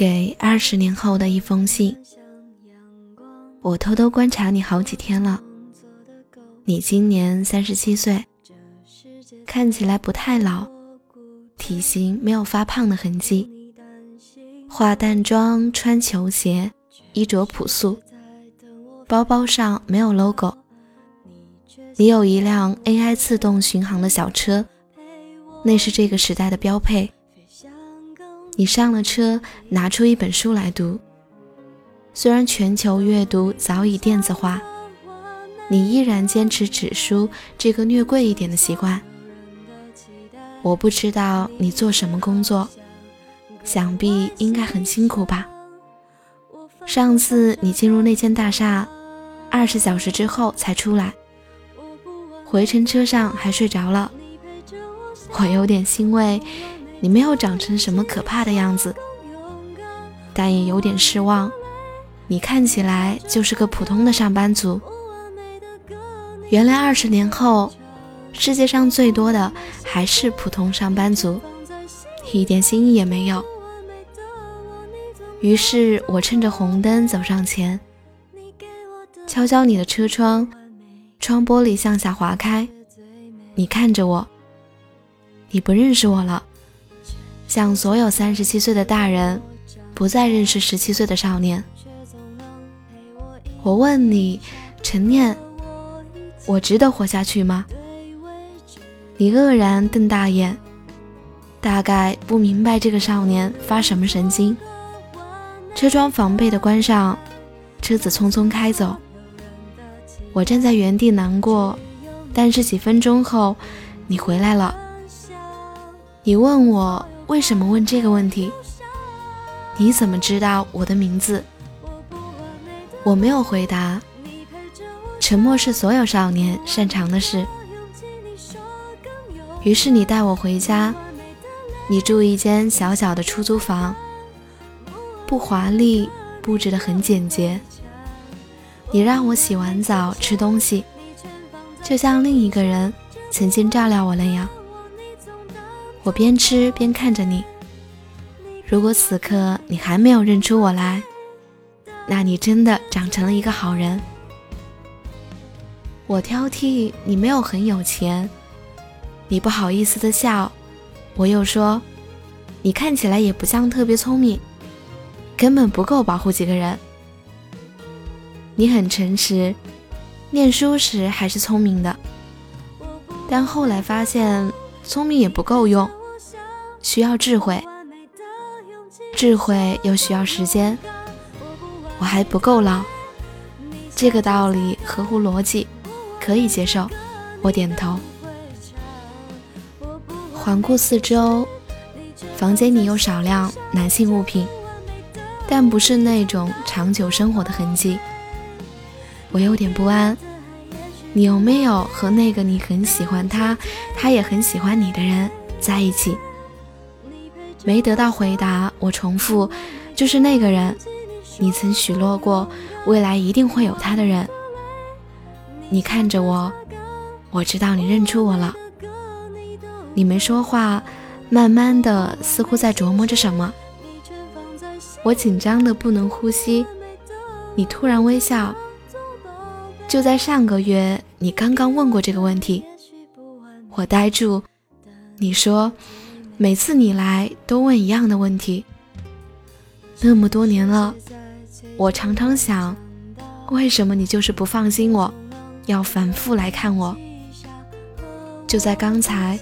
给二十年后的一封信，我偷偷观察你好几天了。你今年三十七岁，看起来不太老，体型没有发胖的痕迹，化淡妆，穿球鞋，衣着朴素，包包上没有 logo。你有一辆 AI 自动巡航的小车，那是这个时代的标配。你上了车，拿出一本书来读。虽然全球阅读早已电子化，你依然坚持纸书这个略贵一点的习惯。我不知道你做什么工作，想必应该很辛苦吧。上次你进入那间大厦，二十小时之后才出来，回程车上还睡着了，我有点欣慰。你没有长成什么可怕的样子，但也有点失望。你看起来就是个普通的上班族。原来二十年后，世界上最多的还是普通上班族，一点新意也没有。于是我趁着红灯走上前，敲敲你的车窗，窗玻璃向下滑开。你看着我，你不认识我了。像所有三十七岁的大人，不再认识十七岁的少年。我问你，陈念，我值得活下去吗？你愕然瞪大眼，大概不明白这个少年发什么神经。车窗防备的关上，车子匆匆开走。我站在原地难过，但是几分钟后，你回来了。你问我。为什么问这个问题？你怎么知道我的名字？我没有回答。沉默是所有少年擅长的事。于是你带我回家。你住一间小小的出租房，不华丽，布置得很简洁。你让我洗完澡吃东西，就像另一个人曾经照料我那样。我边吃边看着你。如果此刻你还没有认出我来，那你真的长成了一个好人。我挑剔你没有很有钱，你不好意思的笑。我又说，你看起来也不像特别聪明，根本不够保护几个人。你很诚实，念书时还是聪明的，但后来发现。聪明也不够用，需要智慧，智慧又需要时间。我还不够老，这个道理合乎逻辑，可以接受。我点头。环顾四周，房间里有少量男性物品，但不是那种长久生活的痕迹。我有点不安。你有没有和那个你很喜欢他，他也很喜欢你的人在一起？没得到回答，我重复，就是那个人，你曾许诺过未来一定会有他的人。你看着我，我知道你认出我了。你没说话，慢慢的，似乎在琢磨着什么。我紧张的不能呼吸，你突然微笑。就在上个月，你刚刚问过这个问题，我呆住。你说，每次你来都问一样的问题。那么多年了，我常常想，为什么你就是不放心我，要反复来看我？就在刚才，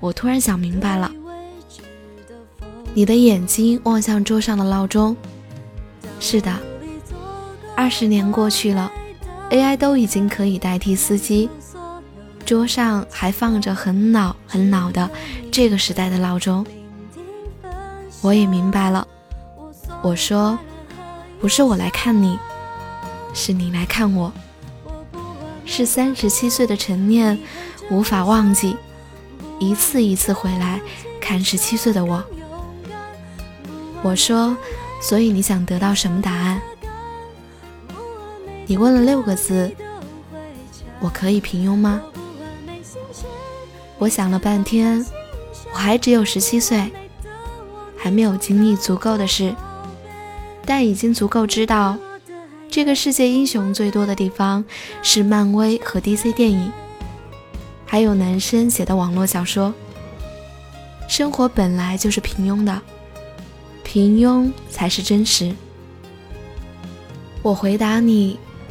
我突然想明白了。你的眼睛望向桌上的闹钟。是的，二十年过去了。AI 都已经可以代替司机，桌上还放着很老很老的这个时代的闹钟。我也明白了，我说，不是我来看你，是你来看我，是三十七岁的陈念无法忘记，一次一次回来看十七岁的我。我说，所以你想得到什么答案？你问了六个字，我可以平庸吗？我想了半天，我还只有十七岁，还没有经历足够的事，但已经足够知道，这个世界英雄最多的地方是漫威和 DC 电影，还有男生写的网络小说。生活本来就是平庸的，平庸才是真实。我回答你，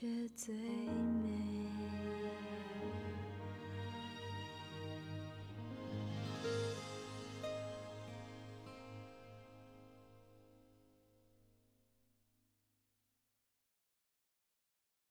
却最美。